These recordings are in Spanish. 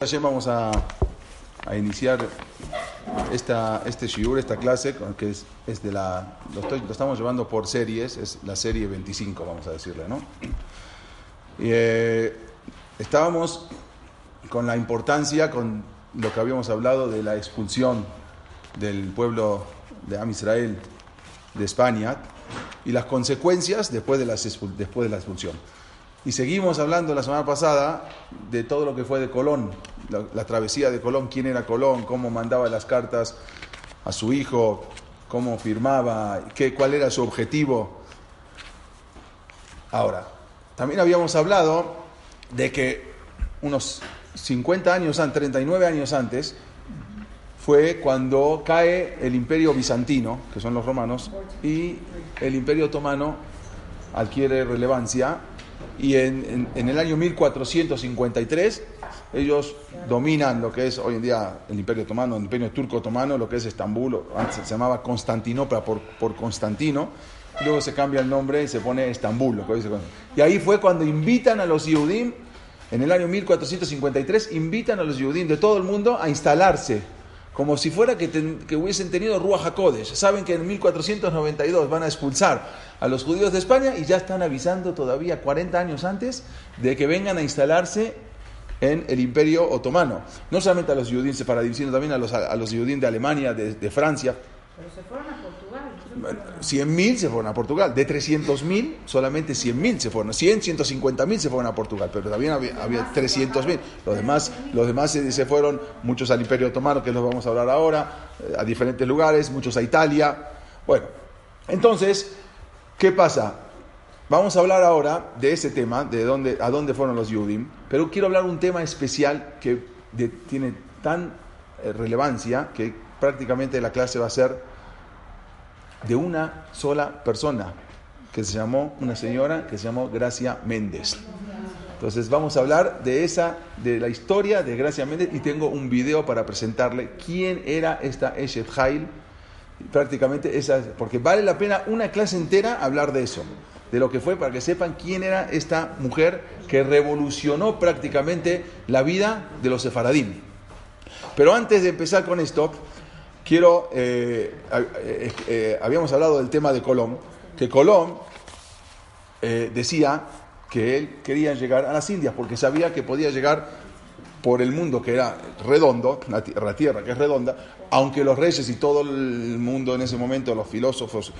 Ayer vamos a, iniciar esta, este shiur, esta clase, que es, de la, lo, estamos llevando por series, es la serie 25, vamos a decirle, ¿no? Eh, estábamos con la importancia, con lo que habíamos hablado de la expulsión del pueblo de Am Israel de España y las consecuencias después de la expulsión. Y seguimos hablando la semana pasada de todo lo que fue de Colón, la, travesía de Colón, quién era Colón, cómo mandaba las cartas a su hijo, cómo firmaba, qué, cuál era su objetivo. Ahora, también habíamos hablado de que unos 50 años antes, 39 años antes, fue cuando cae el imperio bizantino, que son los romanos, y el imperio otomano adquiere relevancia y en, en- el año 1453 ellos dominan lo que es hoy en día el imperio otomano, el imperio turco otomano, lo que es Estambul, antes se llamaba Constantinopla por, por Constantino, luego se cambia el nombre y se pone Estambul. Y ahí fue cuando invitan a los Yehudim, en el año 1453, invitan a los Yehudim de todo el mundo a instalarse como si fuera que, hubiesen tenido Ruach. Saben que en 1492 van a expulsar a los judíos de España y ya están avisando todavía 40 años antes de que vengan a instalarse en el imperio otomano. No solamente a los judíos separadim, sino también a los, a judíos de Alemania, de, de Francia. Pero se fueron a Portugal. ¿no? 100.000 se fueron a Portugal. De 300.000, solamente 100.000 se fueron. 100, 150.000 se fueron a Portugal, pero también había, había 300.000. Los demás, los demás se, se fueron, muchos al Imperio Otomano, que los vamos a hablar ahora, eh, a diferentes lugares, muchos a Italia. Bueno, entonces, ¿qué pasa? Vamos a hablar ahora de ese tema, de dónde, a dónde fueron los Yudim, pero quiero hablar un tema especial que tiene tan eh, relevancia que prácticamente la clase va a ser de una sola persona, que se llamó, una señora que se llamó Gracia Méndez. Entonces vamos a hablar de esa, de la historia de Gracia Méndez y tengo un video para presentarle quién era esta Eshet Hail. Prácticamente esa, porque vale la pena una clase entera hablar de eso, de lo que fue para que sepan quién era esta mujer que revolucionó prácticamente la vida de los sefaradim. Pero antes de empezar con esto, quiero, eh, eh, eh, habíamos hablado del tema de Colón, que Colón decía que él quería llegar a las Indias porque sabía que podía llegar por el mundo que era redondo, la tierra que es redonda, aunque los reyes y todo el mundo en ese momento, los filósofos,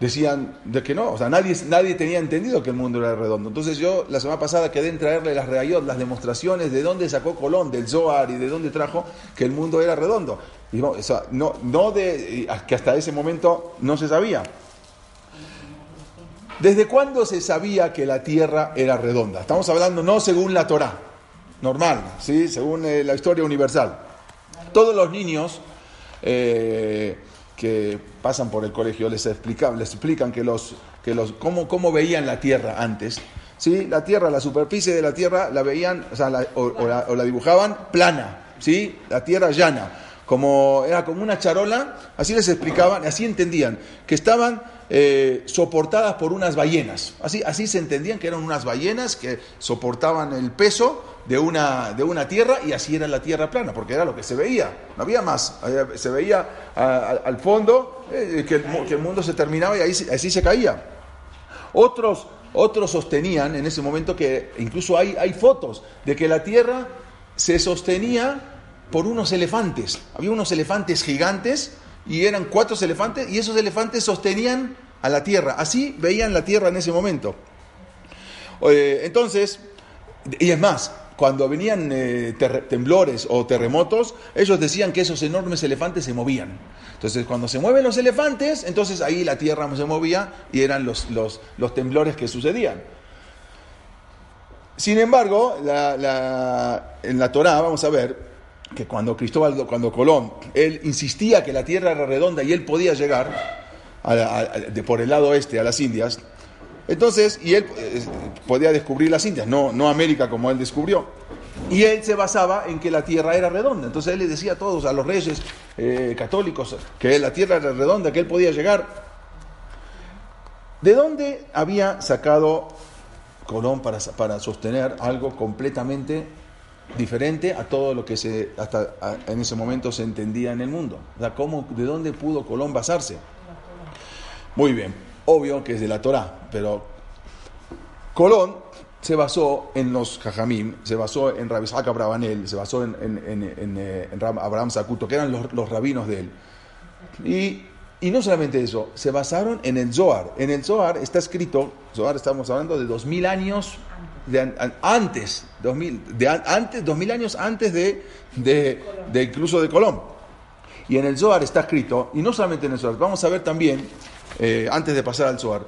decían de que no, o sea, nadie, nadie tenía entendido que el mundo era redondo. Entonces yo la semana pasada quedé en traerle las reayot, las demostraciones de dónde sacó Colón, del Zohar y de dónde trajo que el mundo era redondo. Y no, o sea, no, de, que hasta ese momento no se sabía. ¿Desde cuándo se sabía que la tierra era redonda? Estamos hablando no según la Torá, normal, ¿sí? según eh, la historia universal. Todos los niños eh, que pasan por el colegio les explican, les explican que los, que los, cómo, cómo veían la tierra antes. ¿sí? La tierra, la superficie de la tierra la veían, o, sea, la- o- o la, o la dibujaban plana, ¿sí? la tierra llana como era como una charola, así les explicaban, así entendían, que estaban eh, soportadas por unas ballenas. Así, así se entendían que eran unas ballenas que soportaban el peso de una, de una tierra y así era la tierra plana, porque era lo que se veía, no había más. Se veía al fondo eh, que, el, mundo se terminaba y ahí, así se caía. Otros, otros sostenían en ese momento que incluso hay, hay fotos de que la tierra se sostenía por unos elefantes. Había unos elefantes gigantes y eran cuatro elefantes y esos elefantes sostenían a la tierra. Así veían la tierra en ese momento. Eh, entonces, y es más, cuando venían eh, temblores o terremotos, ellos decían que esos enormes elefantes se movían. Entonces, cuando se mueven los elefantes, entonces ahí la tierra se movía y eran los, los, los temblores que sucedían. Sin embargo, en la Torá vamos a ver que cuando Cristóbal, cuando Colón, él insistía que la tierra era redonda y él podía llegar de por el lado este a las Indias, entonces, y él eh, podía descubrir las Indias, no, no América como él descubrió. Y él se basaba en que la tierra era redonda. Entonces él le decía a todos, a los reyes eh, católicos, que la tierra era redonda, que él podía llegar. ¿De dónde había sacado Colón para, para sostener algo completamente diferente a todo lo que se, hasta en ese momento se entendía en el mundo? O sea, ¿cómo, ¿De dónde pudo Colón basarse? Muy bien, obvio que es de la Torá, pero Colón se basó en los Jajamim, se basó en Rabbi Isaac Abravanel, se basó en, eh, Abraham Sakuto, que eran los, rabinos de él. Y, y no solamente eso, se basaron en el Zohar. En el Zohar está escrito, Zohar estamos hablando de dos mil años de an- an- antes, dos mil, de an- antes, años antes de, de, de incluso de Colón. Y en el Zohar está escrito, y no solamente en el Zohar, vamos a ver también, eh, antes de pasar al Zohar,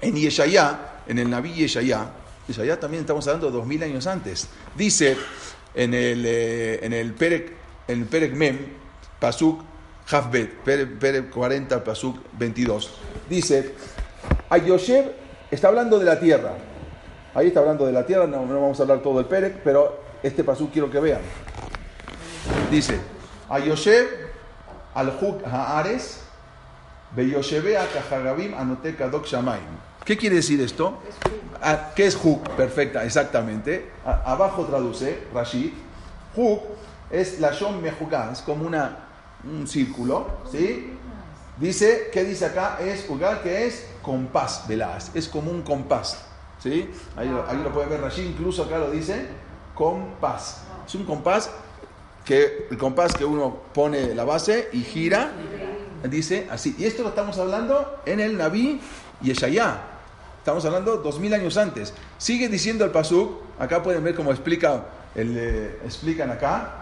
en Yeshayá, en el Naví Yeshayá, Yeshayá también estamos hablando de dos mil años antes, dice en el, eh, en el Perek, en el Perek Mem, Pasuk Hafbet, Perek 40, Pasuk 22, dice, Ayoshev está hablando de la tierra, ahí está hablando de la tierra, no, no vamos a hablar todo del Perek, pero este Pasuk quiero que vean. Dice, Ayoshev al Huk Haares, Beyoshebea Kahagabim Anote Kadok Shamaim. ¿Qué quiere decir esto? Ah, ¿Qué es Huk? Perfecta, exactamente. A- abajo traduce Rashid. Huk es la Shom Mejugá, es como una, un círculo, ¿sí? Dice, ¿qué dice acá? Es Ugal, que es compás, velas, es como un compás, ¿sí? Ahí, lo- ahí lo puede ver Rashid, incluso acá lo dice, compás. Es un compás que el compás que uno pone la base y gira, dice así. Y esto lo estamos hablando en el Naví Yeshayá. Estamos hablando dos mil años antes. Sigue diciendo el Pasuk, acá pueden ver cómo explica el, eh, explican acá,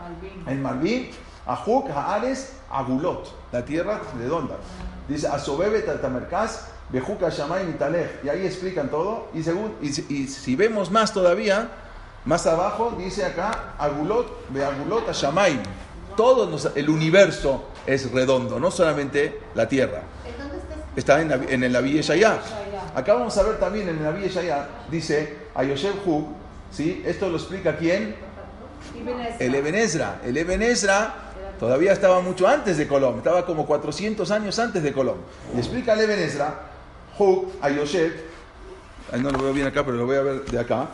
en Malvin, Ajuk, Haares, Agulot, la tierra redonda. Dice, Asobebe, Tatamerkaz, Bejuka, Shamay, Mitalej. Y ahí explican todo. Y, según, y, si- y si vemos más todavía, más abajo dice acá, Agulot, Beagulot, Shamayim. Todo nos- el universo es redondo, no solamente la tierra. ¿En dónde está en, la- en el Naví Yeshayá. Acá vamos a ver también en el Naví Yeshayá, dice Ayoshev Hug, ¿sí? Esto lo explica quién? El Eben Ezra. El Eben Ezra todavía estaba mucho antes de Colón, estaba como 400 años antes de Colón. Y explica el Eben Hug, Ayoshev, ahí no lo veo bien acá, pero lo voy a ver de acá.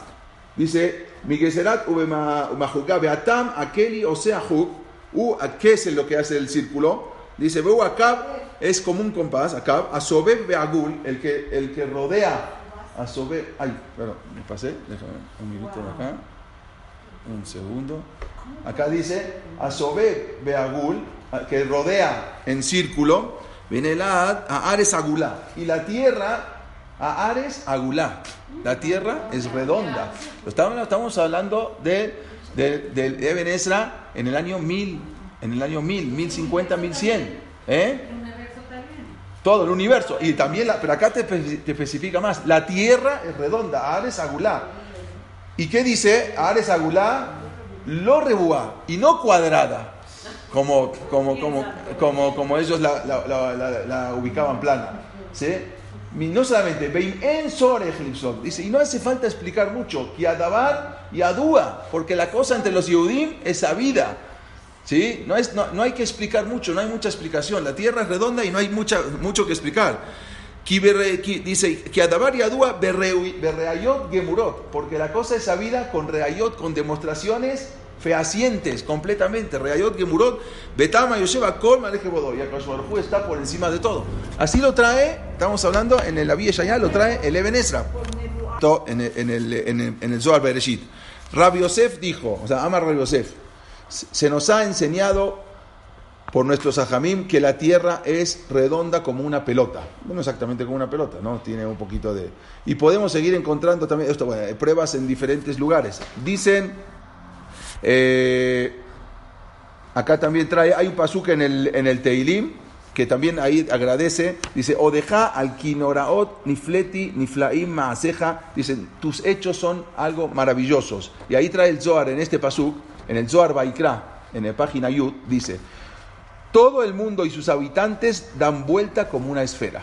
Dice, Migeserat ubemahugá beatam akeli osea hug, u, ¿qué es lo que hace el círculo? Dice, veu akab es como un compás, akab, asobeb beagul, el que, el que rodea, asobeb, ay, perdón, me pasé, déjame un minuto de acá, un segundo. Acá dice, asobeb beagul, que rodea en círculo, viene la a Ares Agulá, y la tierra a Ares Agulá. La tierra es redonda. Estamos, estamos hablando de, de, Eben Ezra en el año 1000, en el año 1000, 1050, 1100. ¿Eh? Todo el universo. Y también, la, pero acá te especifica más. La tierra es redonda, Ares Agulá. ¿Y qué dice? Ares Agulá, lo rebuá, y no cuadrada, como, como, como, como, como ellos la, la- la- la- ubicaban plana. ¿sí? No solamente, dice, y no hace falta explicar mucho, que Adabar y Adúa, porque la cosa entre los Yehudim es sabida. ¿Sí? No, es, no, no hay que explicar mucho, no hay mucha explicación. La tierra es redonda y no hay mucha, mucho que explicar. Dice que Adabar y Adúa berreayot gemurot, porque la cosa es sabida con reayot, con demostraciones fehacientes completamente. Reayot gemurot, betama yosheva kol maleje bodó. Y Akash Baruj Hu está por encima de todo. Así lo trae, estamos hablando en el Abiy Shaya, lo trae el Eben Ezra. En el, en el, en el, en Zohar. Rabbi Yosef dijo, o sea, ama Rabbi Yosef, se nos ha enseñado por nuestros ajamim que la tierra es redonda como una pelota. No exactamente como una pelota, ¿no? Tiene un poquito de... Y podemos seguir encontrando también bueno, pruebas en diferentes lugares. Dicen, eh, acá también trae, hay un pasuk en el, en el Teilim, que también ahí agradece, dice, Odeja al kinoraot nifleti niflaim maaseja, dicen, tus hechos son algo maravillosos. Y ahí trae el Zohar en este pasuk, en el Zohar Baikra, en la página Yud, dice, todo el mundo y sus habitantes dan vuelta como una esfera.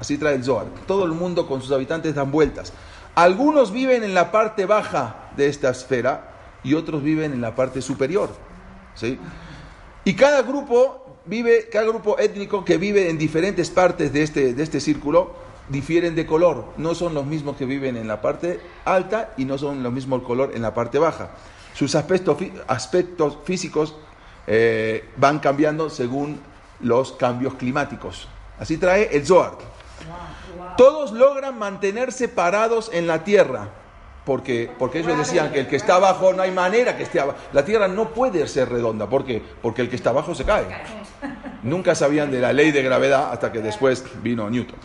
Así trae el Zohar. Todo el mundo con sus habitantes dan vueltas. Algunos viven en la parte baja de esta esfera y otros viven en la parte superior. ¿sí? Y cada grupo vive, cada grupo étnico que vive en diferentes partes de este, de este círculo difieren de color. No son los mismos que viven en la parte alta y no son los mismos color en la parte baja. Sus aspectos, aspectos físicos eh, van cambiando según los cambios climáticos. Así trae el Zohar. Todos logran mantenerse parados en la tierra, porque, porque ellos decían que el que está abajo no hay manera que esté abajo. La tierra no puede ser redonda, ¿por qué? Porque el que está abajo se cae. Nunca sabían de la ley de gravedad hasta que después vino Newton.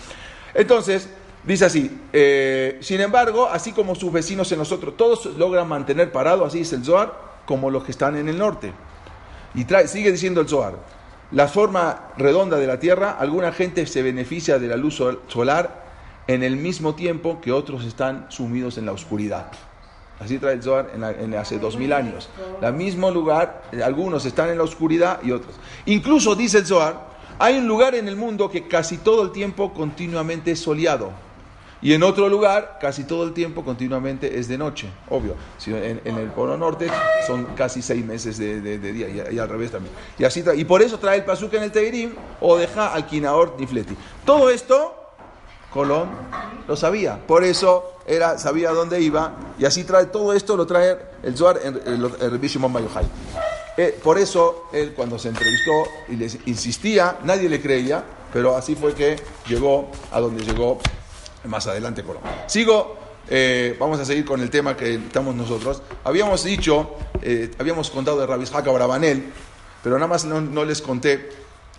Entonces, dice así, eh, sin embargo, así como sus vecinos en nosotros, todos logran mantener parado, así dice el Zohar, como los que están en el norte. Y trae, sigue diciendo el Zohar, la forma redonda de la Tierra, alguna gente se beneficia de la luz solar en el mismo tiempo que otros están sumidos en la oscuridad. Así trae el Zohar en, hace dos mil años. El mismo lugar, algunos están en la oscuridad y otros. Incluso, dice el Zohar, hay un lugar en el mundo que casi todo el tiempo continuamente es soleado. Y en otro lugar, casi todo el tiempo, continuamente es de noche, obvio. En, en el Polo Norte son casi seis meses de, día y, al revés también. Y, así y por eso trae el pasuque en el Teirim o deja al Kinaor Nifleti. Todo esto, Colón lo sabía. Por eso era, sabía dónde iba. Y así trae todo esto, lo trae el Zohar en el Shimon eh, por eso él cuando se entrevistó y les insistía, nadie le creía, pero así fue que llegó a donde llegó más adelante Colombia. Sigo, eh, vamos a seguir con el tema que estamos nosotros. Habíamos dicho, eh, habíamos contado de Rabishaka Brabanel, pero nada más no, les conté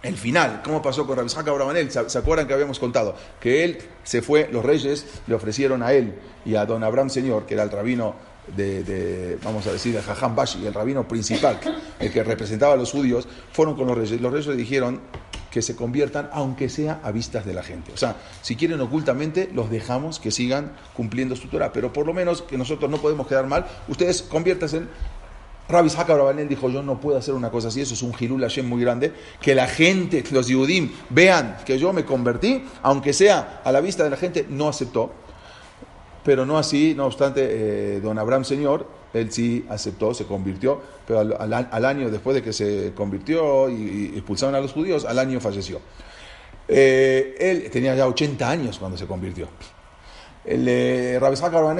el final, cómo pasó con Rabishaka Brabanel. ¿Se, ¿Se acuerdan que habíamos contado? Que él se fue, los reyes le ofrecieron a él y a don Abraham Señor, que era el rabino de, vamos a decir, de Jajam Bashi, el rabino principal, el que representaba a los judíos, fueron con los reyes. Los reyes le dijeron, que se conviertan, aunque sea a vistas de la gente. O sea, si quieren ocultamente, los dejamos que sigan cumpliendo su Torah, pero por lo menos que nosotros no podemos quedar mal, ustedes conviértanse. Rabbi Hakar dijo, yo no puedo hacer una cosa así, eso es un Hilul Hashem muy grande, que la gente, los Yudim, vean que yo me convertí, aunque sea a la vista de la gente, no aceptó. Pero no así, no obstante, eh, don Abraham Señor él sí aceptó, se convirtió, pero al, año después de que se convirtió y, expulsaron a los judíos, al año falleció. Eh, él tenía ya 80 años cuando se convirtió. El eh, Rabbi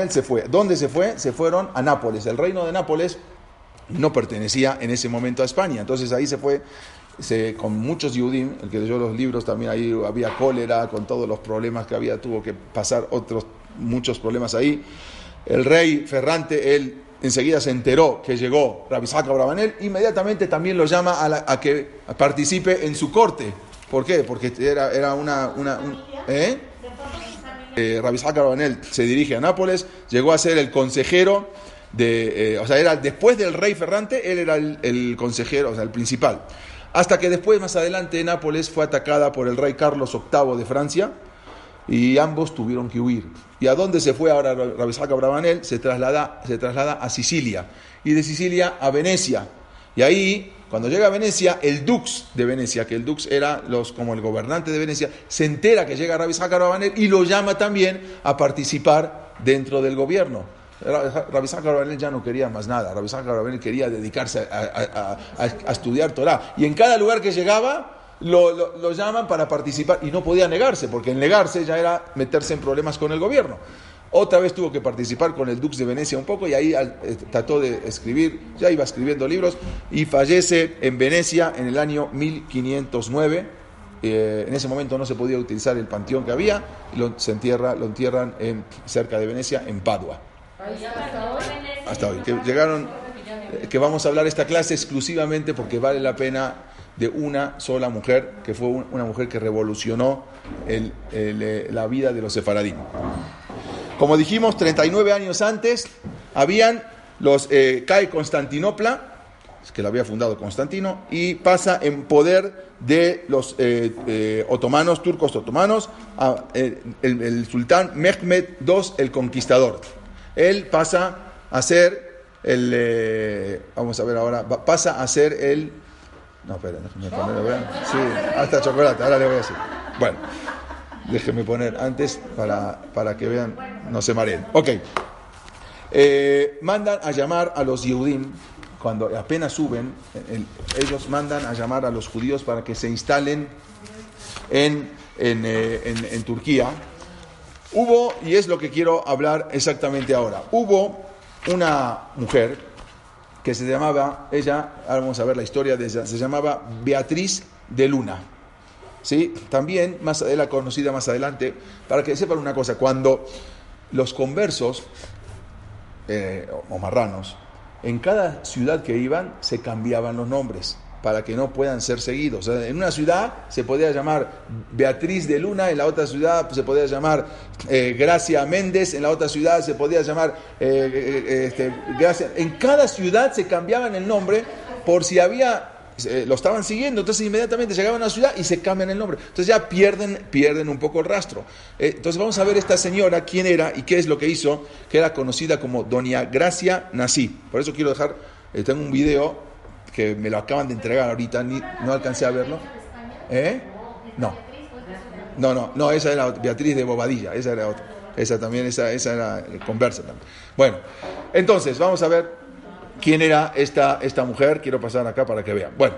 se fue. ¿Dónde se fue? Se fueron a Nápoles. El reino de Nápoles no pertenecía en ese momento a España. Entonces ahí se fue con muchos Yudim, el que leyó los libros también ahí había cólera, con todos los problemas que había, tuvo que pasar otros muchos problemas ahí. El rey Ferrante, él enseguida se enteró que llegó Rabisaka Brabanel, inmediatamente también lo llama a, que participe en su corte. ¿Por qué? Porque era, era una... una ¿eh? eh Brabanel se dirige a Nápoles, llegó a ser el consejero Eh, o sea, era después del rey Ferrante, él era el, consejero, o sea, el principal. Hasta que después, más adelante, Nápoles fue atacada por el rey Carlos VIII de Francia, y ambos tuvieron que huir. ¿Y a dónde se fue ahora Rabisaka Brabanel? Se traslada, se traslada a Sicilia y de Sicilia a Venecia. Y ahí, cuando llega a Venecia, el dux de Venecia, que el dux era los, como el gobernante de Venecia, se entera que llega Rabisaka Brabanel y lo llama también a participar dentro del gobierno. Rabisaka Brabanel ya no quería más nada. Rabisaka Brabanel quería dedicarse a, estudiar Torah. Y en cada lugar que llegaba, lo, llaman para participar y no podía negarse, porque en negarse ya era meterse en problemas con el gobierno. Otra vez tuvo que participar con el Dux de Venecia un poco y ahí eh, trató de escribir, ya iba escribiendo libros y fallece en Venecia en el año 1509. Eh, en ese momento no se podía utilizar el panteón que había lo, se entierra, lo entierran en, cerca de Venecia, en Padua. Hasta hoy. Que llegaron, eh, que vamos a hablar esta clase exclusivamente porque vale la pena de una sola mujer, que fue una mujer que revolucionó eh, la vida de los sefaradín. Como dijimos, 39 años antes, habían los, eh, cae Constantinopla, que lo había fundado Constantino, y pasa en poder de los eh, otomanos, turcos otomanos, el, el sultán Mehmed II el Conquistador. Él pasa a ser el, eh, vamos a ver ahora, pasa a ser el, no, espera. Sí, hasta chocolate, ahora le voy a decir. Bueno, déjeme poner antes para, para que vean, no se mareen. Ok. Eh, mandan a llamar a los Yehudim, cuando apenas suben, el- ellos mandan a llamar a los judíos para que se instalen en, en, eh, en- en Turquía. Hubo, y es lo que quiero hablar exactamente ahora, hubo una mujer que se llamaba, ella, ahora vamos a ver la historia de ella, se llamaba Beatriz de Luna. ¿Sí? También, más adelante, conocida más adelante, para que sepan una cosa, cuando los conversos eh, o marranos, en cada ciudad que iban se cambiaban los nombres para que no puedan ser seguidos. En una ciudad se podía llamar Beatriz de Luna, en la otra ciudad se podía llamar eh, Gracia Méndez, en la otra ciudad se podía llamar eh, eh, este, Gracia. En cada ciudad se cambiaban el nombre por si había lo estaban siguiendo, entonces inmediatamente llegaban a la ciudad y se cambian el nombre. Entonces ya pierden, pierden un poco el rastro. Entonces vamos a ver esta señora, quién era y qué es lo que hizo, que era conocida como Doña Gracia Nací. Por eso quiero dejar, tengo un video que me lo acaban de entregar ahorita, ni, no alcancé a verlo. ¿Eh? No. No, no, no, esa era Beatriz de Bobadilla, esa era otra. Esa también, esa, esa era eh, conversa también. Bueno, entonces vamos a ver quién era esta, esta mujer. Quiero pasar acá para que vean. Bueno,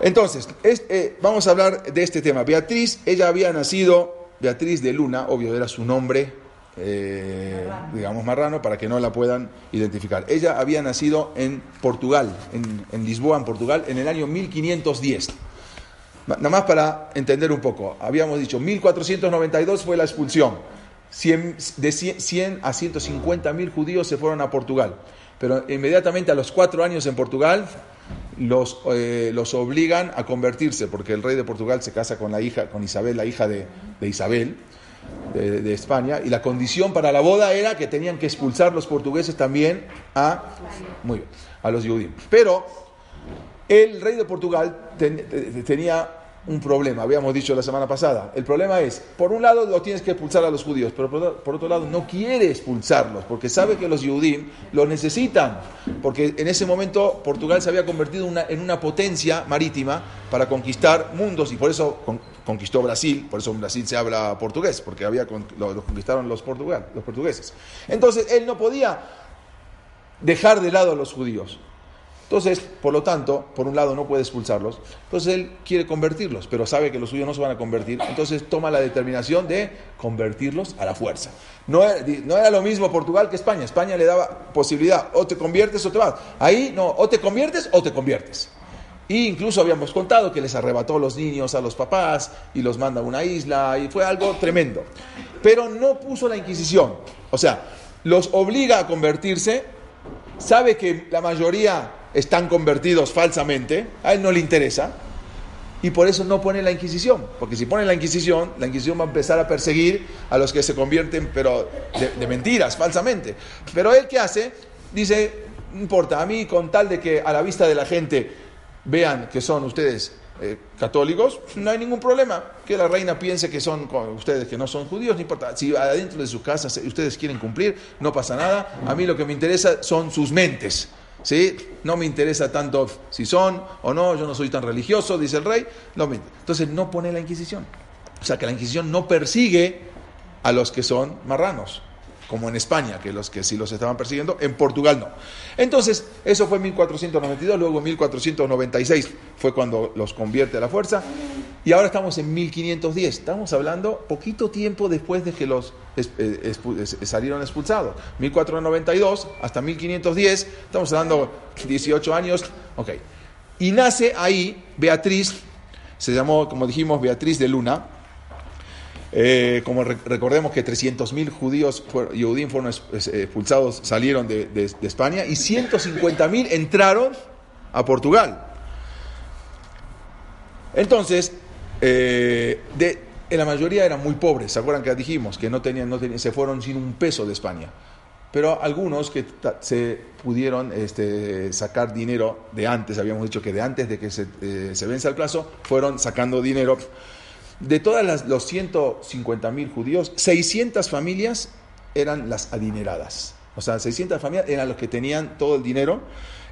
entonces, es- eh, vamos a hablar de este tema. Beatriz, ella había nacido, Beatriz de Luna, obvio era su nombre, eh, digamos marrano, para que no la puedan identificar. Ella había nacido en Portugal, en, Lisboa, en Portugal, en el año 1510. Ma- Nada más para entender un poco. Habíamos dicho, 1492 fue la expulsión. 100 de 100, 100 a 150 mil judíos se fueron a Portugal. Pero inmediatamente a los cuatro años en Portugal los, eh, los obligan a convertirse, porque el rey de Portugal se casa con la hija, con Isabel, la hija de Isabel, de, España, y la condición para la boda era que tenían que expulsar los portugueses también a, muy bien, a los judíos. Pero el rey de Portugal ten- te- tenía un problema, habíamos dicho la semana pasada. El problema es, por un lado lo tienes que expulsar a los judíos, pero por, otro lado no quiere expulsarlos, porque sabe que los judíos los necesitan, porque en ese momento Portugal se había convertido en una potencia marítima para conquistar mundos y por eso con- conquistó Brasil, por eso en Brasil se habla portugués, porque había lo conquistaron los, portugal- los portugueses. Entonces él no podía dejar de lado a los judíos. Entonces, por lo tanto, por un lado no puede expulsarlos, entonces él quiere convertirlos, pero sabe que los suyos no se van a convertir, entonces toma la determinación de convertirlos a la fuerza. No era, lo mismo Portugal que España, España le daba posibilidad, o te conviertes o te vas. Ahí no, o te conviertes o te conviertes. Y incluso habíamos contado que les arrebató los niños a los papás y los manda a una isla y fue algo tremendo. Pero no puso la Inquisición, o sea, los obliga a convertirse sabe que la mayoría están convertidos falsamente, a él no le interesa, y por eso no pone la Inquisición, porque si pone la Inquisición, la Inquisición va a empezar a perseguir a los que se convierten, pero de, mentiras, falsamente. Pero él qué hace? Dice, no importa, a mí con tal de que a la vista de la gente vean que son ustedes eh, católicos, no hay ningún problema. Que la reina piense que son co- ustedes que no son judíos, no importa. Si adentro de sus casas ustedes quieren cumplir, no pasa nada. A mí lo que me interesa son sus mentes. ¿Sí? No me interesa tanto si son o no, yo no soy tan religioso, dice el rey. No me- Entonces no pone la Inquisición. O sea que la Inquisición no persigue a los que son marranos, como en España, que los que sí los estaban persiguiendo, en Portugal no. Entonces, eso fue en 1492, luego en 1496 fue cuando los convierte a la fuerza, y ahora estamos en 1510, estamos hablando poquito tiempo después de que los eh, salieron expulsados, 1492 hasta 1510, estamos hablando 18 años, ok. Y nace ahí Beatriz, se llamó, como dijimos, Beatriz de Luna, eh, como re- recordemos que 300.000 judíos Yehudim fueron ex- ex- expulsados, salieron de, de- de España y 150.000 entraron a Portugal. Entonces, eh, de, en la mayoría eran muy pobres. ¿Se acuerdan que dijimos que no tenían, no tenían, se fueron sin un peso de España? pero algunos que se pudieron este, sacar dinero de antes, habíamos dicho que de antes de que se, eh, se venza el plazo, fueron sacando dinero. De todas las, los 150 mil judíos, 600 familias eran las adineradas. O sea, 600 familias eran los que tenían todo el dinero.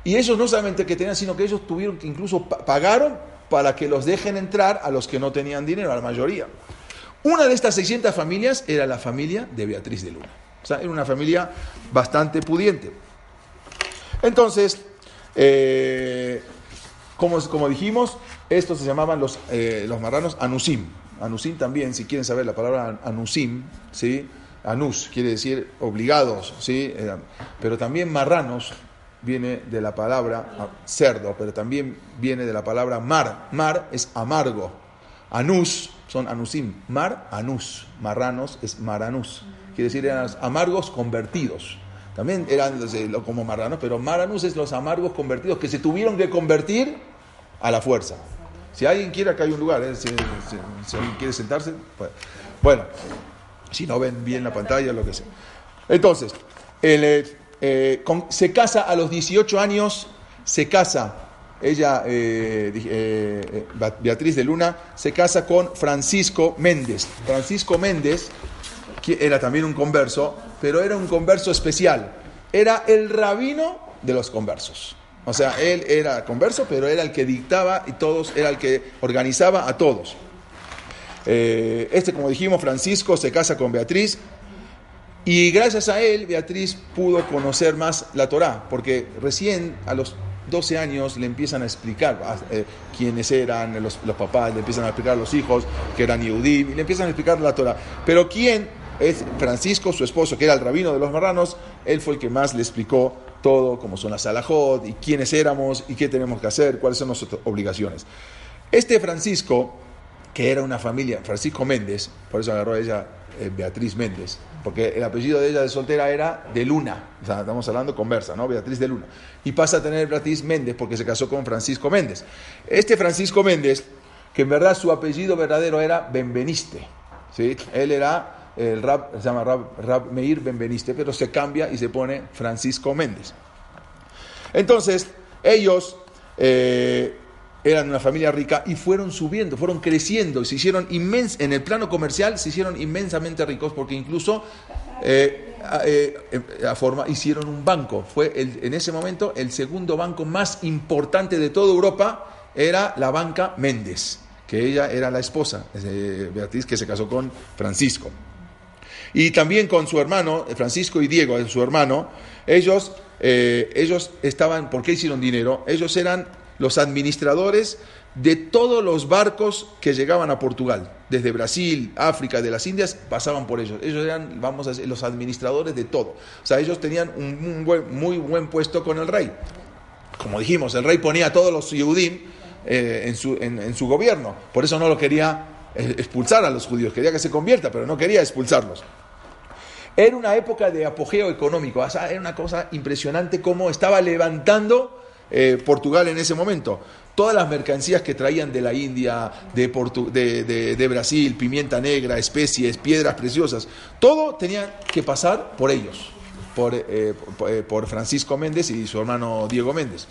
Y ellos no solamente que tenían, sino que ellos tuvieron que incluso pagaron para que los dejen entrar a los que no tenían dinero, a la mayoría. Una de estas 600 familias era la familia de Beatriz de Luna. O sea, era una familia bastante pudiente. Entonces, eh, como, como, dijimos, estos se llamaban los, eh, los marranos anusim. Anusim también, si quieren saber la palabra anusim, ¿sí? Anus quiere decir obligados, ¿sí? pero también marranos viene de la palabra cerdo, pero también viene de la palabra mar. Mar es amargo. Anus son anusim. Mar, anus. Marranos es maranus quiere decir eran amargos convertidos. También eran como marranos, pero maranus es los amargos convertidos que se tuvieron que convertir a la fuerza. Si alguien quiere, acá hay un lugar, ¿eh? si, alguien quiere sentarse, pues, bueno, si no ven bien la pantalla, lo que sea. Entonces, eh, eh, se casa a los 18 años, se casa, ella, Beatriz de Luna, se casa con Francisco Méndez. Francisco Méndez era también un converso, pero era un converso especial. Era el rabino de los conversos. O sea, él era converso, pero era el que dictaba y todos, era el que organizaba a todos. Eh, este, como dijimos, Francisco se casa con Beatriz y gracias a él Beatriz pudo conocer más la Torá, porque recién a los 12 años le empiezan a explicar eh, quiénes eran los, papás, le empiezan a explicar los hijos que eran Yehudim, y le empiezan a explicar la Torah. Pero quién es Francisco, su esposo, que era el rabino de los marranos, él fue el que más le explicó todo, cómo son las alajot, y quiénes éramos, y qué tenemos que hacer, cuáles son nuestras obligaciones. Este Francisco, que era una familia, Francisco Méndez, por eso agarró a ella eh, Beatriz Méndez, porque el apellido de ella de soltera era de Luna, o sea, estamos hablando conversa, ¿no? Beatriz de Luna. Y pasa a tener Beatriz Méndez porque se casó con Francisco Méndez. Este Francisco Méndez, que en verdad su apellido verdadero era Benveniste, ¿sí? Él era el rab, se llama rab, Meir Benveniste, pero se cambia y se pone Francisco Méndez. Entonces, ellos eh, eran una familia rica y fueron subiendo, fueron creciendo, se hicieron en el plano comercial se hicieron inmensamente ricos porque incluso eh, eh, a forma, hicieron un banco. Fue en ese momento el segundo banco más importante de toda Europa, era la banca Méndez, que ella era la esposa, Beatriz, que se casó con Francisco. Y también con su hermano, Francisco y Diego, su hermano, ellos, eh, ellos estaban, ¿por qué hicieron dinero? Ellos eran los administradores de todos los barcos que llegaban a Portugal, desde Brasil, África, de las Indias, pasaban por ellos. Ellos eran, vamos a decir, los administradores de todo. O sea, ellos tenían un, muy buen puesto con el rey. Como dijimos, el rey ponía a todos los Yehudim eh, en, su, en su gobierno. Por eso no lo quería eh, expulsar a los judíos, quería que se convierta, pero no quería expulsarlos. Era una época de apogeo económico, era una cosa impresionante cómo estaba levantando eh, Portugal en ese momento. Todas las mercancías que traían de la India, de, Brasil, pimienta negra, especies, piedras preciosas, todo tenía que pasar por ellos, por, eh, eh, por, Francisco Méndez y su hermano Diego Méndez.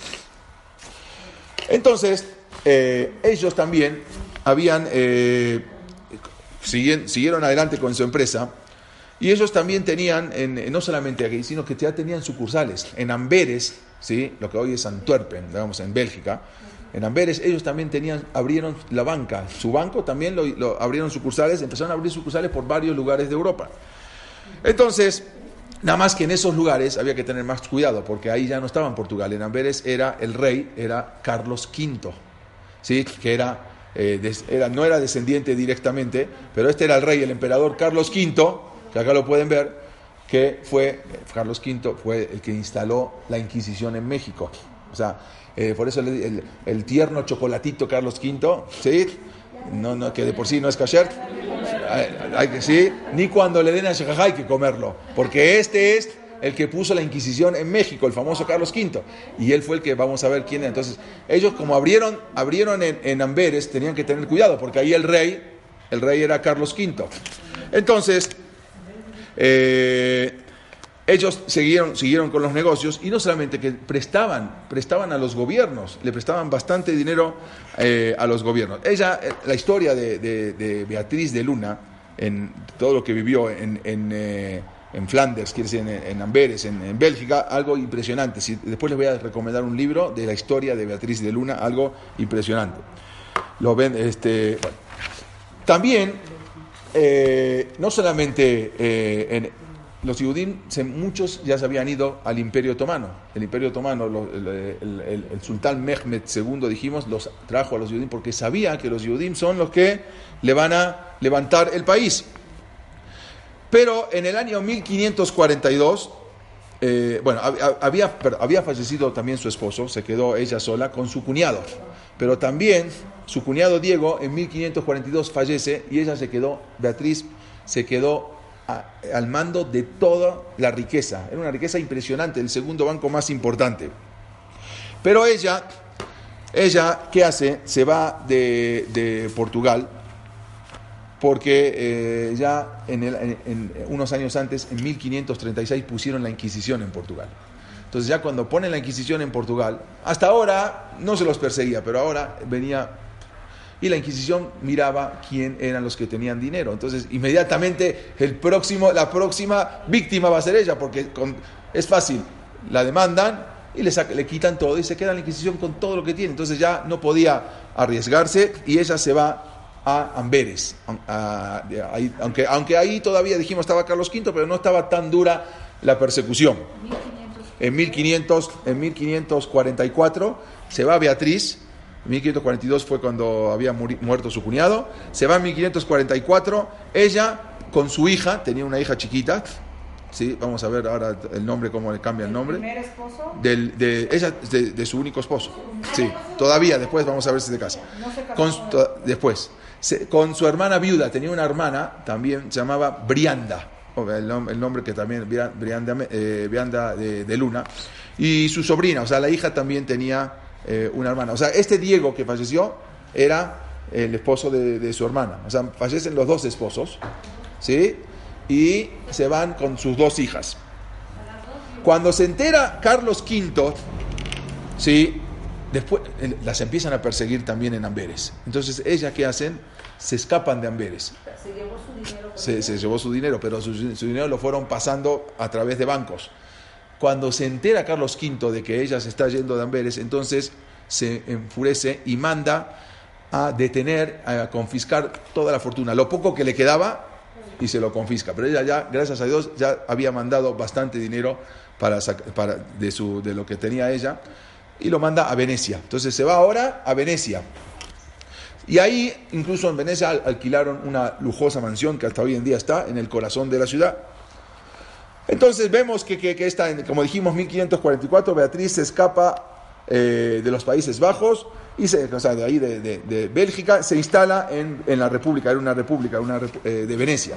Entonces, ellos también habían, siguieron adelante con su empresa y ellos también tenían, en, no solamente aquí, sino que ya tenían sucursales. En Amberes, ¿sí? lo que hoy es Antwerpen, digamos, en Bélgica, en Amberes ellos también tenían, abrieron la banca. Su banco también lo, abrieron sucursales, empezaron a abrir sucursales por varios lugares de Europa. Entonces, nada más que en esos lugares había que tener más cuidado, porque ahí ya no estaba Portugal. En Amberes era el rey, era Carlos V, ¿sí? que era, eh, era, no era descendiente directamente, pero este era el rey, el emperador Carlos V que acá lo pueden ver, que fue, Carlos V fue el que instaló la Inquisición en México. O sea, eh, por eso el, tierno chocolatito Carlos V, ¿sí? No, no, que de por sí no es kasher, hay, que, ¿sí? Ni cuando le den a Shejajá hay que comerlo, porque este es el que puso la Inquisición en México, el famoso Carlos V, y él fue el que vamos a ver quién era. Entonces, ellos como abrieron, abrieron en, Amberes, tenían que tener cuidado, porque ahí el rey, el rey era Carlos V. Entonces, eh, ellos siguieron, siguieron con los negocios y no solamente que prestaban, prestaban a los gobiernos, le prestaban bastante dinero eh, a los gobiernos. Ella, eh, la historia de, Beatriz de Luna, en todo lo que vivió en, en, en Flanders, quiere decir, en, Amberes, en, Bélgica, algo impresionante. Si- después les voy a recomendar un libro de la historia de Beatriz de Luna, algo impresionante. Lo ven, este. También, eh, no solamente eh, en- los Yudim, muchos ya se habían ido al Imperio Otomano. El Imperio Otomano, el- el sultán Mehmed II, dijimos, los trajo a los Yudim porque sabía que los Yudim son los que le van a levantar el país. Pero en el año 1542, eh, bueno, hab- hab- había, había fallecido también su esposo, se quedó ella sola con su cuñado. Pero también su cuñado Diego en 1542 fallece y ella se quedó, Beatriz se quedó al mando de toda la riqueza. Era una riqueza impresionante, el segundo banco más importante. Pero ella, ella, ¿qué hace? Se va de, de Portugal porque eh, ya en, unos años antes, en 1536, pusieron la Inquisición en Portugal. Entonces ya cuando ponen la Inquisición en Portugal, hasta ahora no se los perseguía, pero ahora venía y la Inquisición miraba quién eran los que tenían dinero. Entonces inmediatamente el próximo, la próxima víctima va a ser ella, porque es fácil, la demandan y le, le quitan todo y se queda la Inquisición con todo lo que tiene. Entonces ya no podía arriesgarse y ella se va a Amberes. a- a- de ahí- aunque, aunque ahí todavía dijimos estaba Carlos V, pero no estaba tan dura la persecución. 1500. En, 1500, en 1544 se va Beatriz, en 1542 fue cuando había muri- muerto su cuñado, se va en 1544, ella con su hija, tenía una hija chiquita, ¿sí? vamos a ver ahora el nombre, cómo le cambia el nombre, primer esposo del, de, ella, de, de su único esposo, sí, todavía, después vamos a ver si se casa, no se casó con, después, con su hermana viuda, tenía una hermana, también se llamaba Brianda, el, nom- el nombre que también, Bria- Brianda, eh, Brianda de, Luna, y su sobrina, o sea, la hija también tenía eh, una hermana. O sea, este Diego que falleció era el esposo de, de su hermana. O sea, fallecen los dos esposos, ¿sí? Y se van con sus dos hijas. Cuando se entera Carlos V, ¿sí? Después eh, las empiezan a perseguir también en Amberes. Entonces, ellas, ¿qué hacen? Se escapan de Amberes se llevó su dinero se, se llevó su dinero, pero su, su dinero lo fueron pasando a través de bancos. Cuando se entera Carlos V de que ella se está yendo de Amberes, entonces se enfurece y manda a detener, a confiscar toda la fortuna, lo poco que le quedaba y se lo confisca. Pero ella ya, gracias a Dios, ya había mandado bastante dinero para de, su, de lo que tenía ella y lo manda a Venecia. Entonces se va ahora a Venecia. Y ahí, incluso en Venecia, al- alquilaron una lujosa mansión que hasta hoy en día está en el corazón de la ciudad. Entonces vemos que, que, que esta, como dijimos, 1544, Beatriz se escapa eh, de los Países Bajos y se, o sea, de ahí de, de- de Bélgica, se instala en, en la República, era una república una, eh, de Venecia.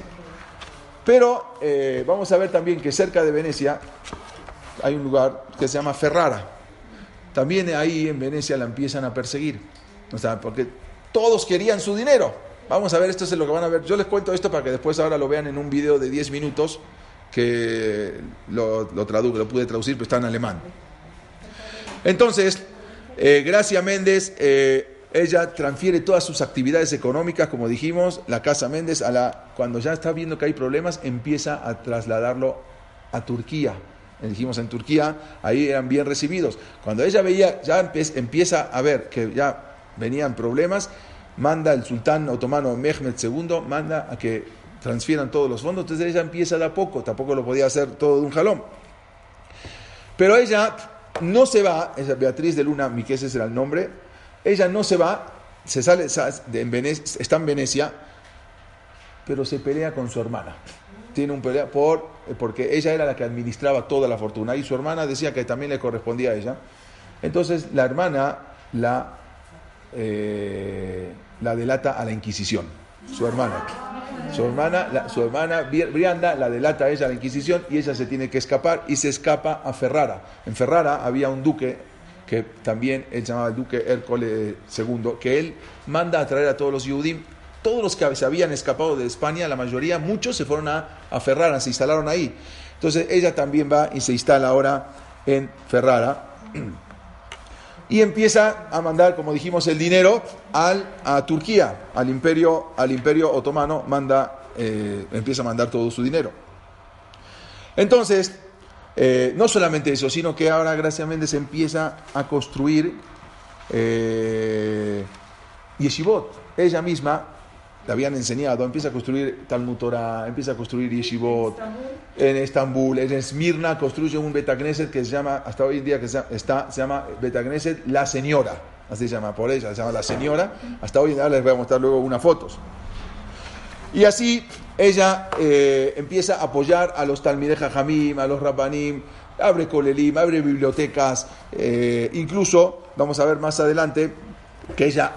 Pero eh, vamos a ver también que cerca de Venecia hay un lugar que se llama Ferrara. También ahí en Venecia la empiezan a perseguir. O sea, porque todos querían su dinero. Vamos a ver, esto es lo que van a ver. Yo les cuento esto para que después ahora lo vean en un video de 10 minutos que lo, lo, lo pude traducir, pero está en alemán. Entonces, eh, Gracia Méndez, eh, ella transfiere todas sus actividades económicas, como dijimos, la Casa Méndez, a la, cuando ya está viendo que hay problemas, empieza a trasladarlo a Turquía. Dijimos en Turquía, ahí eran bien recibidos. Cuando ella veía, ya empieza a ver que ya venían problemas, manda el sultán otomano Mehmed II, manda a que transfieran todos los fondos, entonces ella empieza de a poco, tampoco lo podía hacer todo de un jalón. Pero ella no se va, esa Beatriz de Luna, mi que ese era el nombre, ella no se va, se sale, está en Venecia, pero se pelea con su hermana. Tiene un pelea por, porque ella era la que administraba toda la fortuna y su hermana decía que también le correspondía a ella. Entonces la hermana la, eh, la delata a la Inquisición, su hermana. Su hermana, su hermana Bri- Brianda la delata a ella a la Inquisición y ella se tiene que escapar y se escapa a Ferrara. En Ferrara había un duque que también él se llamaba el duque Hércole II, que él manda a traer a todos los Yudim. Todos los que se habían escapado de España, la mayoría, muchos se fueron a, a Ferrara, se instalaron ahí. Entonces ella también va y se instala ahora en Ferrara. Y empieza a mandar, como dijimos, el dinero al, a Turquía, al imperio, al imperio otomano, manda, eh, empieza a mandar todo su dinero. Entonces, eh, no solamente eso, sino que ahora Gracia Méndez empieza a construir eh, yeshivot. Ella misma le habían enseñado, empieza a construir Talmud Torah, empieza a construir yeshivot. En Estambul, en Esmirna construye un Betagneset que se llama, hasta hoy en día que se, está, se llama Betagneset La Señora, así se llama por ella, se llama La Señora, hasta hoy en día les voy a mostrar luego unas fotos. Y así ella eh, empieza a apoyar a los Talmideh Jamim, a los Rabbanim, abre Kolelim, abre bibliotecas, eh, incluso, vamos a ver más adelante, que ella,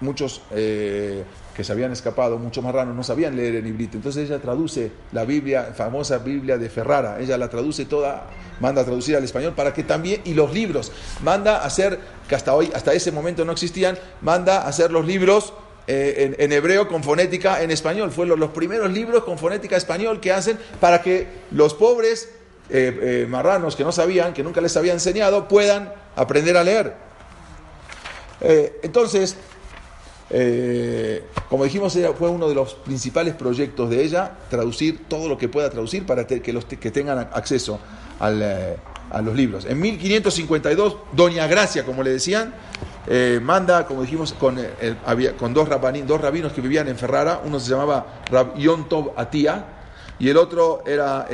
muchos eh, que se habían escapado, muchos marranos, no sabían leer en ibrito. Entonces ella traduce la Biblia, famosa Biblia de Ferrara, ella la traduce toda, manda a traducir al español para que también, y los libros, manda a hacer, que hasta hoy, hasta ese momento no existían, manda a hacer los libros eh, en, hebreo con fonética en español. Fueron los primeros libros con fonética español que hacen para que los pobres eh, eh, marranos que no sabían, que nunca les había enseñado, puedan aprender a leer. Entonces, eh, como dijimos, ella fue uno de los principales proyectos de ella, traducir todo lo que pueda traducir para que, los que tengan acceso eh, a los libros. En 1552, Doña Gracia, como le decían, eh, manda, como dijimos, con, dos, dos rabinos que vivían en Ferrara, uno se llamaba Rab Yom Tov Atía, y el otro era,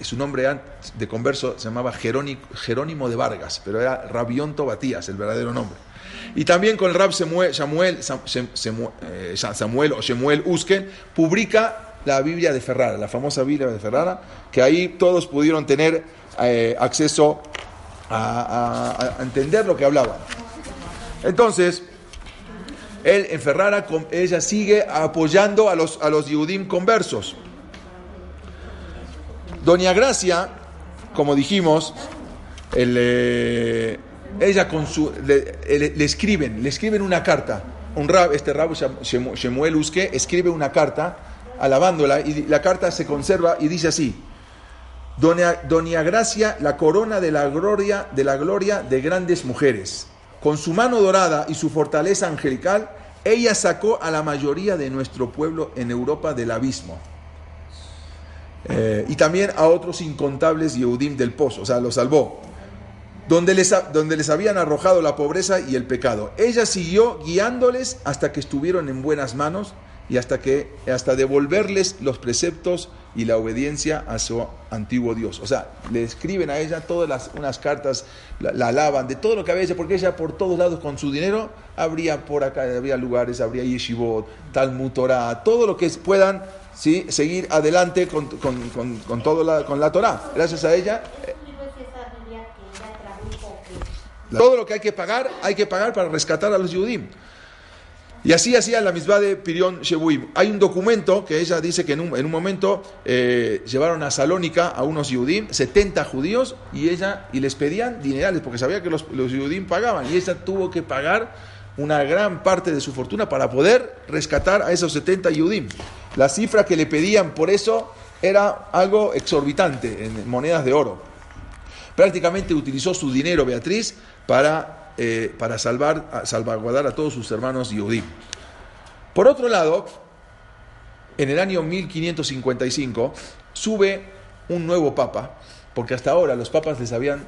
su nombre de converso se llamaba Jerónimo, Jerónimo de Vargas, pero era Rabión Tobatías, el verdadero nombre. Y también con el Rab Samuel, Samuel, eh, Samuel o Shemuel Usken, publica la Biblia de Ferrara, la famosa Biblia de Ferrara, que ahí todos pudieron tener eh, acceso a, entender lo que hablaban. Entonces, él en Ferrara, ella sigue apoyando a los, a los Yehudim conversos. Doña Gracia, como dijimos, el, eh, ella con su, le, le- escriben, le escriben una carta. Un rab, este rab Shemu- Shemuel Uske escribe una carta alabándola y la carta se conserva y dice así: Doña, Gracia, la corona de la gloria de la gloria de grandes mujeres. Con su mano dorada y su fortaleza angelical, ella sacó a la mayoría de nuestro pueblo en Europa del abismo. Eh, y también a otros incontables Yehudim del pozo, o sea, los salvó. Donde les, donde les habían arrojado la pobreza y el pecado. Ella siguió guiándoles hasta que estuvieron en buenas manos y hasta que hasta devolverles los preceptos y la obediencia a su antiguo Dios. O sea, le escriben a ella todas las unas cartas, la, la alaban de todo lo que había hecho, porque ella por todos lados con su dinero habría por acá, habría lugares, habría yeshivot, Talmud Torah, todo lo que puedan ¿sí? seguir adelante con, con, con, con todo la, con la Torah. Gracias a ella, ¿Qué libro es esa Biblia que ella tradujo? que- todo lo que hay que pagar, hay que pagar para rescatar a los Yehudim. Y así hacía la misma de Pirión Shebuim. Hay un documento que ella dice que en un, en un momento eh, llevaron a Salónica a unos Yehudim, 70 judíos, y ella y les pedían dinerales, porque sabía que los, los Yehudim pagaban, y ella tuvo que pagar una gran parte de su fortuna para poder rescatar a esos 70 Yehudim. La cifra que le pedían por eso era algo exorbitante en monedas de oro prácticamente utilizó su dinero, Beatriz, para, eh, para salvar, salvaguardar a todos sus hermanos Yehudim. Por otro lado, en el año 1555 sube un nuevo papa, porque hasta ahora los papas les habían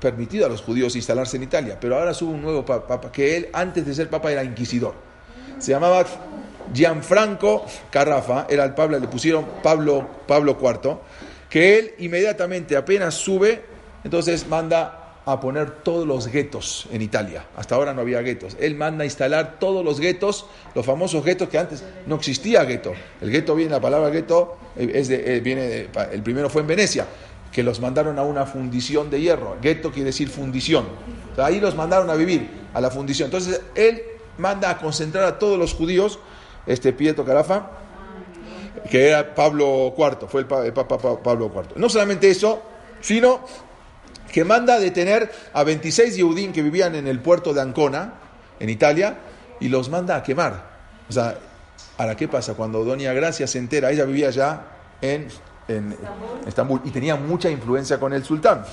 permitido a los judíos instalarse en Italia, pero ahora sube un nuevo pa- papa, que él antes de ser papa era inquisidor. Se llamaba Gianfranco Carrafa, era el Pablo, le pusieron Pablo, Pablo IV, que él inmediatamente apenas sube, entonces manda a poner todos los guetos en Italia. Hasta ahora no había guetos. Él manda a instalar todos los guetos, los famosos guetos que antes no existía gueto. El gueto viene, la palabra gueto eh, es eh, viene el primero fue en Venecia, que los mandaron a una fundición de hierro. Gueto quiere decir fundición. Ahí los mandaron a vivir, a la fundición. Entonces él manda a concentrar a todos los judíos, este Pietro Carafa, que era Pablo IV, fue el, pa- el Papa Pa- Pablo IV. No solamente eso, sino que manda a detener a 26 Yehudim que vivían en el puerto de Ancona, en Italia, y los manda a quemar. O sea, ahora, ¿qué pasa? Cuando Doña Gracia se entera, ella vivía ya en en Estambul y tenía mucha influencia con el sultán.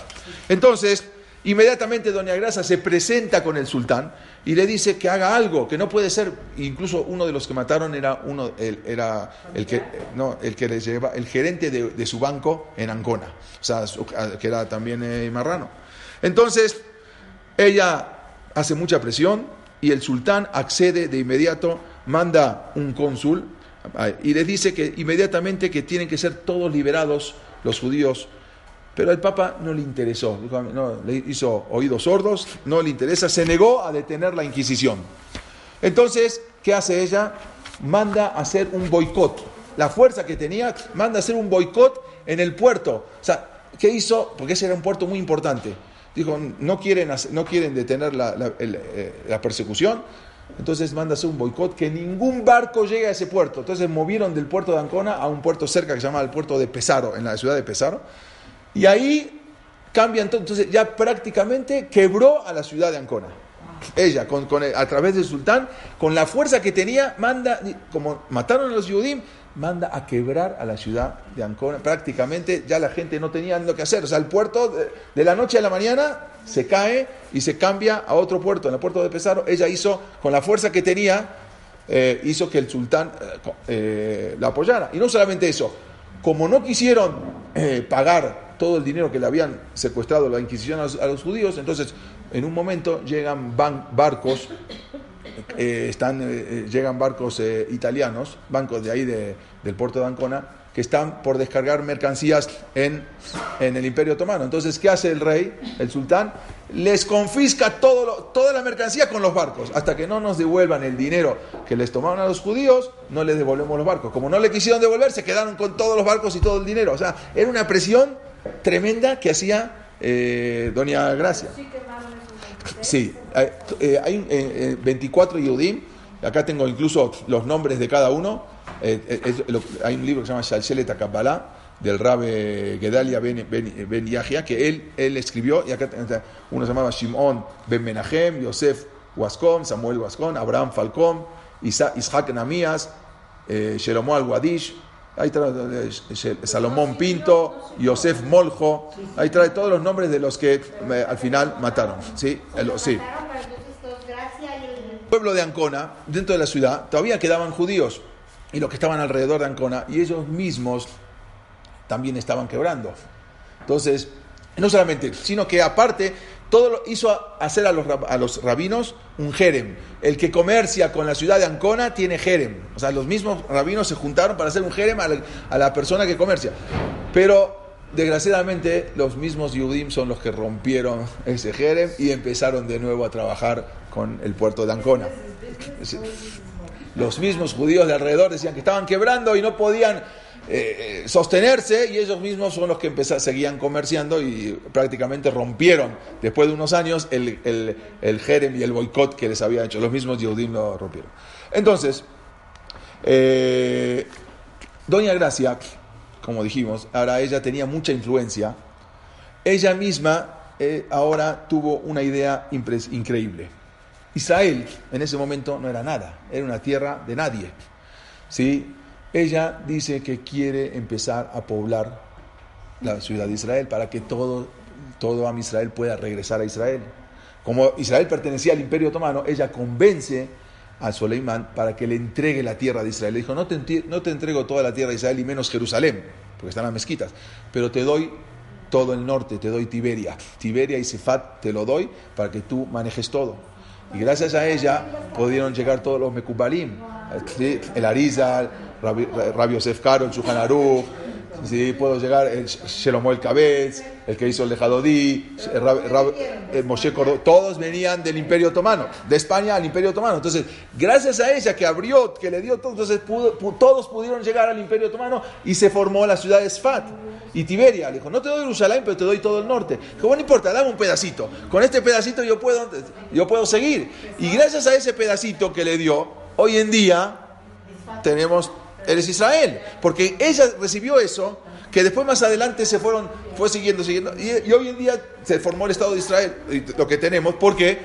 Entonces, inmediatamente Doña Grasa se presenta con el sultán y le dice que haga algo, que no puede ser, incluso uno de los que mataron era uno, el, era el que, no, el que les lleva, el gerente de, su banco en Ancona, o sea, que era también eh, marrano. Entonces, ella hace mucha presión y el sultán accede de inmediato, manda un cónsul y les dice que inmediatamente que tienen que ser todos liberados los judíos. Pero al Papa no le interesó, no, le hizo oídos sordos, no le interesa, se negó a detener la Inquisición. Entonces, ¿qué hace ella? Manda a hacer un boicot. La fuerza que tenía, manda a hacer un boicot en el puerto. O sea, ¿qué hizo? Porque ese era un puerto muy importante. Dijo, no quieren, no quieren detener la, eh, persecución, entonces manda hacer un boicot, que ningún barco llegue a ese puerto. Entonces movieron del puerto de Ancona a un puerto cerca que se llama el puerto de Pesaro, en la ciudad de Pesaro. Y ahí cambian todo. Entonces ya prácticamente quebró a la ciudad de Ancona. Ella, con, a través del sultán, con la fuerza que tenía, manda, como mataron a los Yudim, manda a quebrar a la ciudad de Ancona. Prácticamente ya la gente no tenía nada que hacer. O sea, el puerto de, la noche a la mañana se cae y se cambia a otro puerto, en el puerto de Pesaro. Ella hizo, con la fuerza que tenía, eh, hizo que el sultán eh, eh, la apoyara. Y no solamente eso, como no quisieron pagar todo el dinero que le habían secuestrado la Inquisición a los, judíos, entonces en un momento llegan barcos eh, están, eh, eh, llegan barcos italianos, bancos de ahí del puerto de Ancona, que están por descargar mercancías en, en, el Imperio Otomano. Entonces, ¿qué hace el rey, el sultán? Les confisca todo toda la mercancía con los barcos. Hasta que no nos devuelvan el dinero que les tomaron a los judíos, no les devolvemos los barcos. Como no le quisieron devolver, se quedaron con todos los barcos y todo el dinero. O sea, era una presión tremenda que hacía Doña Gracia. Sí, hay, 24 eh, eh, Yehudim, acá tengo incluso los nombres de cada uno. Eh, hay un libro que se llama Shalshelet Kabbalah del Rabe Gedalia Ben, ben, Yahya, que él, él escribió, y acá uno se llamaba Shimon Ben Menachem, Yosef Wascom, Samuel Wascom, Abraham Falcón, Isaac Namías, eh, Shelomo Al-Wadish, Ahí trae Salomón Pinto, Yosef Moljo, ahí trae todos los nombres de los que eh, al final mataron. ¿sí? Sí. El pueblo de Ancona, dentro de la ciudad, todavía quedaban judíos y los que estaban alrededor de Ancona, y ellos mismos también estaban quebrando. Entonces, no solamente, sino que aparte todo lo hizo hacer a los, a los rabinos un jerem. El que comercia con la ciudad de Ancona tiene jerem. O sea, los mismos rabinos se juntaron para hacer un jerem a la, persona que comercia. Pero desgraciadamente los mismos Yudim son los que rompieron ese jerem y empezaron de nuevo a trabajar con el puerto de Ancona. Los mismos judíos de alrededor decían que estaban quebrando y no podían eh, sostenerse y ellos mismos son los que empezaron, seguían comerciando y prácticamente rompieron después de unos años el, el, el jerem y el boicot que les había hecho. Los mismos Yehudim lo rompieron. Entonces, eh, Doña Gracia, como dijimos, ahora ella tenía mucha influencia. Ella misma eh, ahora tuvo una idea increíble. Israel en ese momento no era nada, era una tierra de nadie. ¿sí? Ella dice que quiere empezar a poblar la ciudad de Israel para que todo, todo Israel pueda regresar a Israel. Como Israel pertenecía al Imperio Otomano, ella convence a Soleimán para que le entregue la tierra de Israel. Le dijo, no te, no te entrego toda la tierra de Israel y menos Jerusalén, porque están las mezquitas, pero te doy todo el norte, te doy Tiberia. Tiberia y Sefat te lo doy para que tú manejes todo. Y gracias a ella pudieron llegar todos los Mekubalim, el Arizal, Rabbi Yosef Karo, el Shulchan Aruch, puedo llegar el Shelomo el el que hizo el Lejadodí, el, Moshe Cordó, todos venían del Imperio Otomano, de España al Imperio Otomano. Entonces, gracias a ella que abrió, que le dio todo, entonces todos pudieron llegar al Imperio Otomano y se formó la ciudad de Sfat. Y Tiberia le dijo, no te doy Jerusalén, pero te doy todo el norte. Dijo, bueno, no importa, dame un pedacito. Con este pedacito yo puedo, yo puedo seguir. Y gracias a ese pedacito que le dio, hoy en día tenemos eres Israel. Porque ella recibió eso, que después más adelante se fueron, fue siguiendo, siguiendo. Y, hoy en día se formó el Estado de Israel, lo que tenemos, porque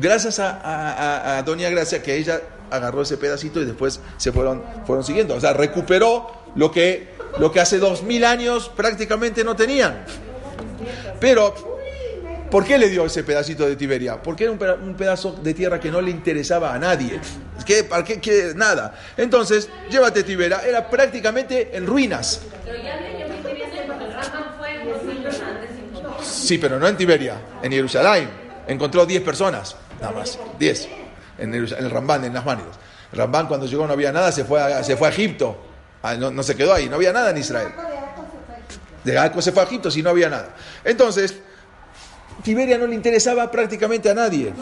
gracias a, Doña Gracia, que ella agarró ese pedacito y después se fueron, fueron siguiendo. O sea, recuperó lo que lo que hace dos mil años prácticamente no tenían. Pero, ¿por qué le dio ese pedacito de Tiberia? Porque era un peda- un pedazo de tierra que no le interesaba a nadie. ¿Qué, ¿Para qué? qué? Nada. Entonces, llévate Tiberia. Era prácticamente en ruinas. Sí, pero no en Tiberia, en Jerusalén. Encontró 10 personas, nada más, 10. En, el Rambán, en las Mánidas. El Rambán cuando llegó no había nada, se fue a, se fue a Egipto. Ah, no, no se quedó ahí, no había nada en Israel. De Gaco se fue a Egipto si no había nada. Entonces, Tiberia no le interesaba prácticamente a nadie.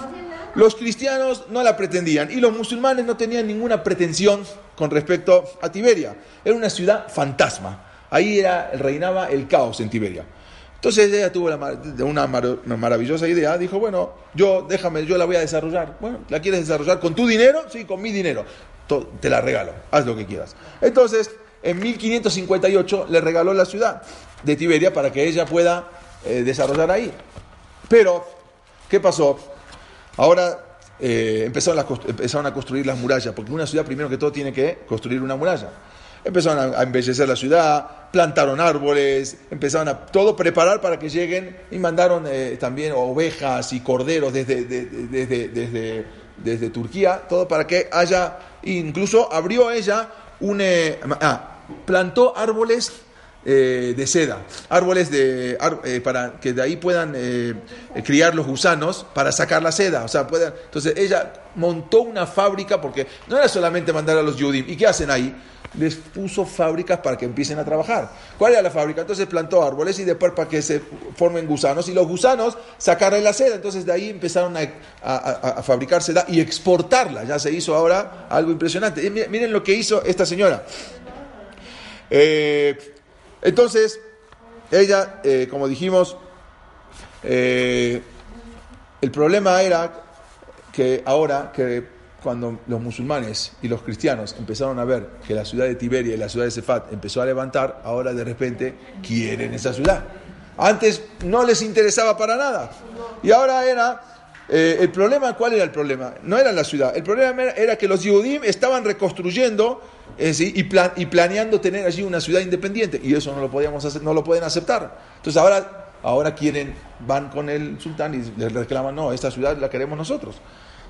Los cristianos no la pretendían y los musulmanes no tenían ninguna pretensión con respecto a Tiberia. Era una ciudad fantasma. Ahí era, reinaba el caos en Tiberia. Entonces ella tuvo una, mar- una maravillosa idea. Dijo, bueno, yo déjame, yo la voy a desarrollar. Bueno, ¿la quieres desarrollar con tu dinero? Sí, con mi dinero. Te la regalo, haz lo que quieras. Entonces, en 1558 le regaló la ciudad de Tiberia para que ella pueda eh, desarrollar ahí. Pero, ¿qué pasó? Ahora eh, empezaron, a construir las murallas, porque una ciudad primero que todo tiene que construir una muralla. Empezaron a, embellecer la ciudad, plantaron árboles, empezaron a todo preparar para que lleguen y mandaron eh, también ovejas y corderos desde, de- de- desde, desde, desde Turquía, todo para que haya, incluso abrió ella un, eh, ah, plantó árboles eh, de seda, árboles de, eh, para que de ahí puedan eh, criar los gusanos para sacar la seda. O sea, puedan, entonces ella montó una fábrica porque no era solamente mandar a los Yudim. ¿Y qué hacen ahí? Les puso fábricas para que empiecen a trabajar. ¿Cuál era la fábrica? Entonces plantó árboles y después para que se formen gusanos y los gusanos sacaron la seda. Entonces de ahí empezaron a, fabricar seda y exportarla. Ya se hizo ahora algo impresionante. Miren lo que hizo esta señora. Eh, entonces, ella, eh, como dijimos, eh, el problema era que ahora que cuando los musulmanes y los cristianos empezaron a ver que la ciudad de Tiberia y la ciudad de Cefat empezó a levantar, ahora de repente quieren esa ciudad. Antes no les interesaba para nada. Y ahora era... eh, el problema, ¿cuál era el problema? No era la ciudad. El problema era, que los Yehudim estaban reconstruyendo y, plan- y planeando tener allí una ciudad independiente. Y eso no lo podíamos hacer, no lo pueden aceptar. Entonces ahora, ahora quieren, van con el sultán y le reclaman, no, esta ciudad la queremos nosotros.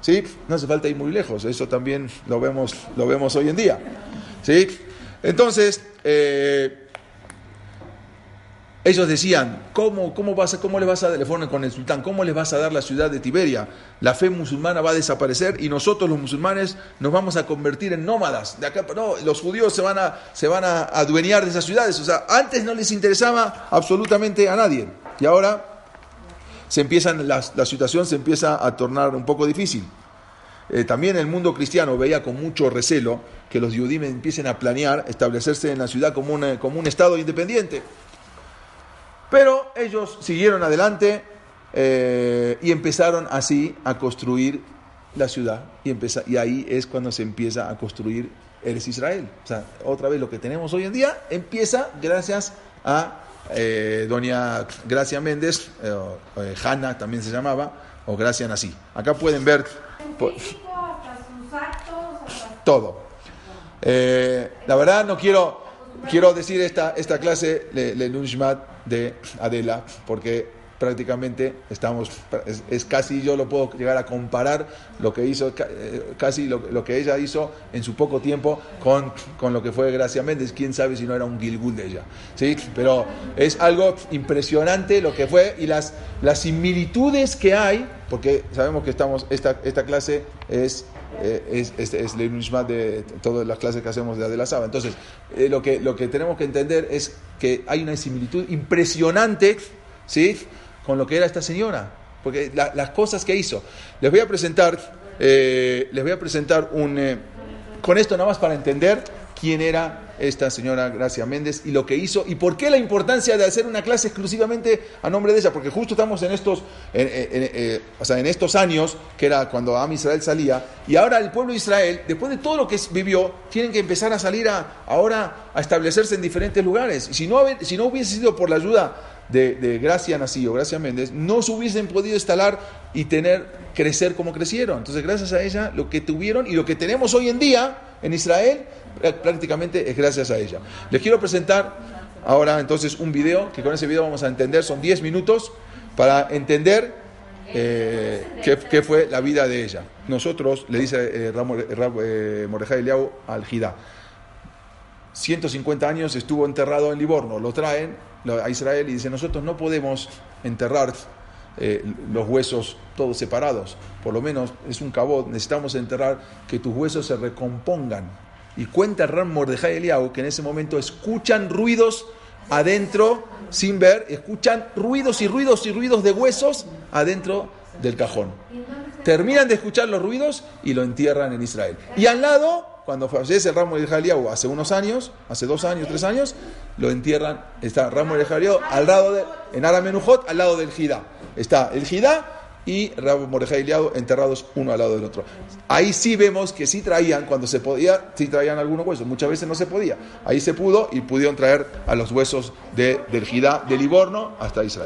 ¿Sí? No hace falta ir muy lejos, eso también lo vemos, lo vemos hoy en día. ¿Sí? Entonces, eh, ellos decían, ¿cómo, cómo, vas a, ¿cómo le vas a fueron con el sultán, cómo les vas a dar la ciudad de Tiberia? La fe musulmana va a desaparecer y nosotros los musulmanes nos vamos a convertir en nómadas. De acá, no, los judíos se van, a, se van a adueñar de esas ciudades. O sea, antes no les interesaba absolutamente a nadie. Y ahora se empiezan, la, la situación se empieza a tornar un poco difícil. Eh, también el mundo cristiano veía con mucho recelo que los judíos empiecen a planear establecerse en la ciudad como, una- como un estado independiente. Pero ellos siguieron adelante eh, y empezaron así a construir la ciudad. Y, y ahí es cuando se empieza a construir Eres Israel. O sea, otra vez lo que tenemos hoy en día empieza gracias a eh, doña Gracia Méndez, eh, eh, Hanna también se llamaba, o Gracia Nací. Acá pueden ver hasta todo. Eh, la verdad no quiero, quiero decir esta, esta clase, le, le de Adela, porque prácticamente estamos, es, casi yo lo puedo llegar a comparar lo que hizo, eh, casi lo, lo que ella hizo en su poco tiempo con, con lo que fue Gracia Méndez, quién sabe si no era un Gilgul de ella, ¿sí? Pero es algo impresionante lo que fue y las, las similitudes que hay, porque sabemos que estamos, esta, esta clase es eh, es, es, es de todas las clases que hacemos de Adela Saba. Entonces, eh, lo, que, lo que tenemos que entender es que hay una similitud impresionante, ¿sí? Con lo que era esta señora. Porque la- las cosas que hizo. Les voy a presentar, eh, les voy a presentar un... eh, con esto nada más para entender quién era esta señora Gracia Méndez y lo que hizo y por qué la importancia de hacer una clase exclusivamente a nombre de ella, porque justo estamos en estos, en, eh, o sea, en estos años, que era cuando Am Israel salía, y ahora el pueblo de Israel, después de todo lo que vivió, tienen que empezar a salir a, ahora a establecerse en diferentes lugares. Y si no, si no hubiese sido por la ayuda de, de Gracia Nací o Gracia Méndez, no se hubiesen podido instalar y tener, crecer como crecieron. Entonces, gracias a ella, lo que tuvieron y lo que tenemos hoy en día en Israel, prácticamente es gracias a ella. Les quiero presentar ahora entonces un video, que con ese video vamos a entender, son 10 minutos, para entender eh, qué, fue la vida de ella. Nosotros, le dice eh, eh Mordejai Eliau al Jidá, 150 años estuvo enterrado en Livorno, lo traen a Israel y dice, nosotros no podemos enterrar eh, los huesos todos separados, por lo menos es un cabot, necesitamos enterrar que tus huesos se recompongan. Y cuenta Ram Mordejai Eliau que en ese momento escuchan ruidos adentro, sin ver, escuchan ruidos y ruidos y ruidos de huesos adentro del cajón. Terminan de escuchar los ruidos y lo entierran en Israel. Y al lado cuando fallece el ramo de Jaliau hace unos años, hace dos años, tres años, lo entierran, está ramo de Jaliau al lado de, en Aramenujot, al lado del Jidá. Está el Jidá y Ramo Mordejai enterrados uno al lado del otro. Ahí sí vemos que sí traían, cuando se podía, sí traían algunos huesos. Muchas veces no se podía. Ahí se pudo y pudieron traer a los huesos de, del Jidá, de Livorno, hasta Israel.